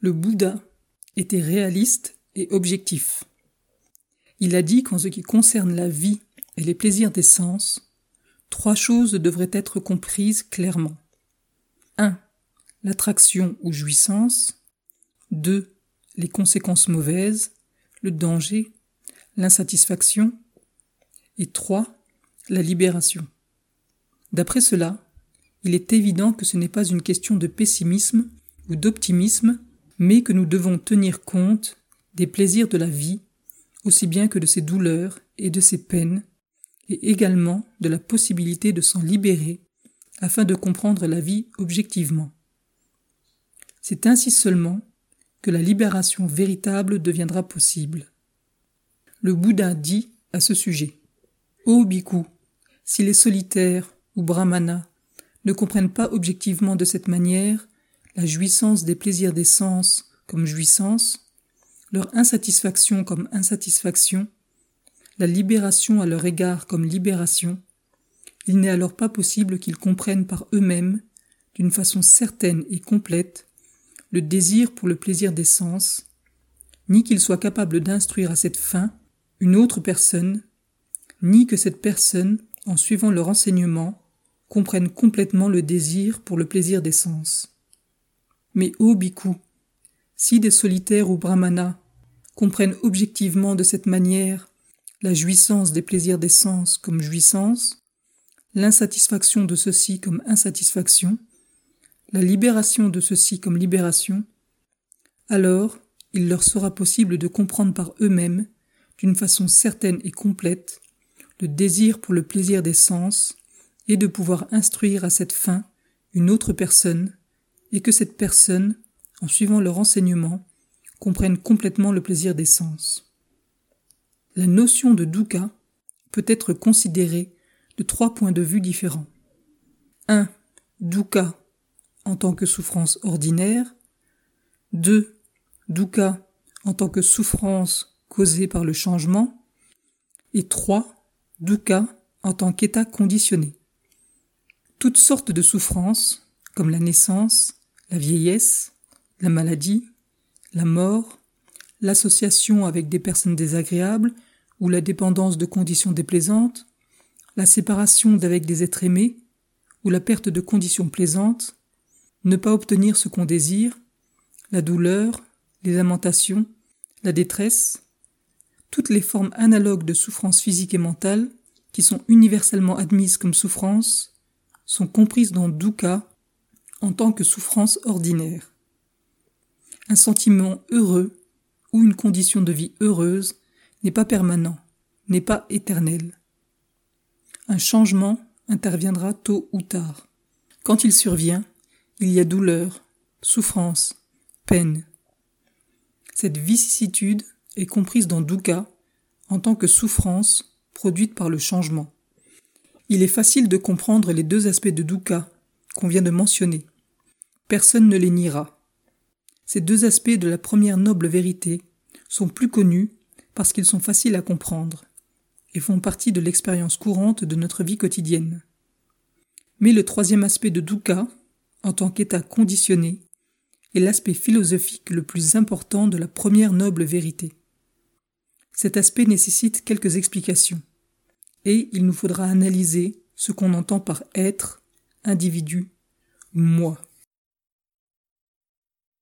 Le Bouddha était réaliste et objectif. Il a dit qu'en ce qui concerne la vie et les plaisirs des sens, trois choses devraient être comprises clairement. 1. L'attraction ou jouissance. 2. Les conséquences mauvaises, le danger, l'insatisfaction. Et 3. La libération. D'après cela, il est évident que ce n'est pas une question de pessimisme ou d'optimisme, mais que nous devons tenir compte des plaisirs de la vie, aussi bien que de ses douleurs et de ses peines, et également de la possibilité de s'en libérer afin de comprendre la vie objectivement. C'est ainsi seulement que la libération véritable deviendra possible. Le Bouddha dit à ce sujet Ô bhikkhu, si les solitaires ou brahmanas ne comprennent pas objectivement de cette manière la jouissance des plaisirs des sens comme jouissance, leur insatisfaction comme insatisfaction, la libération à leur égard comme libération, il n'est alors pas possible qu'ils comprennent par eux-mêmes, d'une façon certaine et complète, le désir pour le plaisir des sens, ni qu'ils soient capables d'instruire à cette fin une autre personne, ni que cette personne, en suivant leur enseignement, comprennent complètement le désir pour le plaisir des sens. Mais ô bhikkhu, si des solitaires ou brahmanas comprennent objectivement de cette manière la jouissance des plaisirs des sens comme jouissance, l'insatisfaction de ceux-ci comme insatisfaction, la libération de ceux-ci comme libération, alors il leur sera possible de comprendre par eux-mêmes, d'une façon certaine et complète, le désir pour le plaisir des sens et de pouvoir instruire à cette fin une autre personne, et que cette personne, en suivant leur enseignement, comprenne complètement le plaisir des sens. La notion de dukkha peut être considérée de trois points de vue différents. 1. Dukkha en tant que souffrance ordinaire. 2. Dukkha en tant que souffrance causée par le changement. Et 3. Dukkha en tant qu'état conditionné toutes sortes de souffrances, comme la naissance, la vieillesse, la maladie, la mort, l'association avec des personnes désagréables ou la dépendance de conditions déplaisantes, la séparation d'avec des êtres aimés ou la perte de conditions plaisantes, ne pas obtenir ce qu'on désire, la douleur, les lamentations, la détresse, toutes les formes analogues de souffrance physique et mentale qui sont universellement admises comme souffrance sont comprises dans dukkha en tant que souffrance ordinaire. Un sentiment heureux ou une condition de vie heureuse n'est pas permanent, n'est pas éternel. Un changement interviendra tôt ou tard. Quand il survient, il y a douleur, souffrance, peine. Cette vicissitude est comprise dans dukkha en tant que souffrance produite par le changement. Il est facile de comprendre les deux aspects de dukkha qu'on vient de mentionner. Personne ne les niera. Ces deux aspects de la première noble vérité sont plus connus parce qu'ils sont faciles à comprendre et font partie de l'expérience courante de notre vie quotidienne. Mais le troisième aspect de dukkha, en tant qu'état conditionné, est l'aspect philosophique le plus important de la première noble vérité. Cet aspect nécessite quelques explications et il nous faudra analyser ce qu'on entend par être, individu, moi.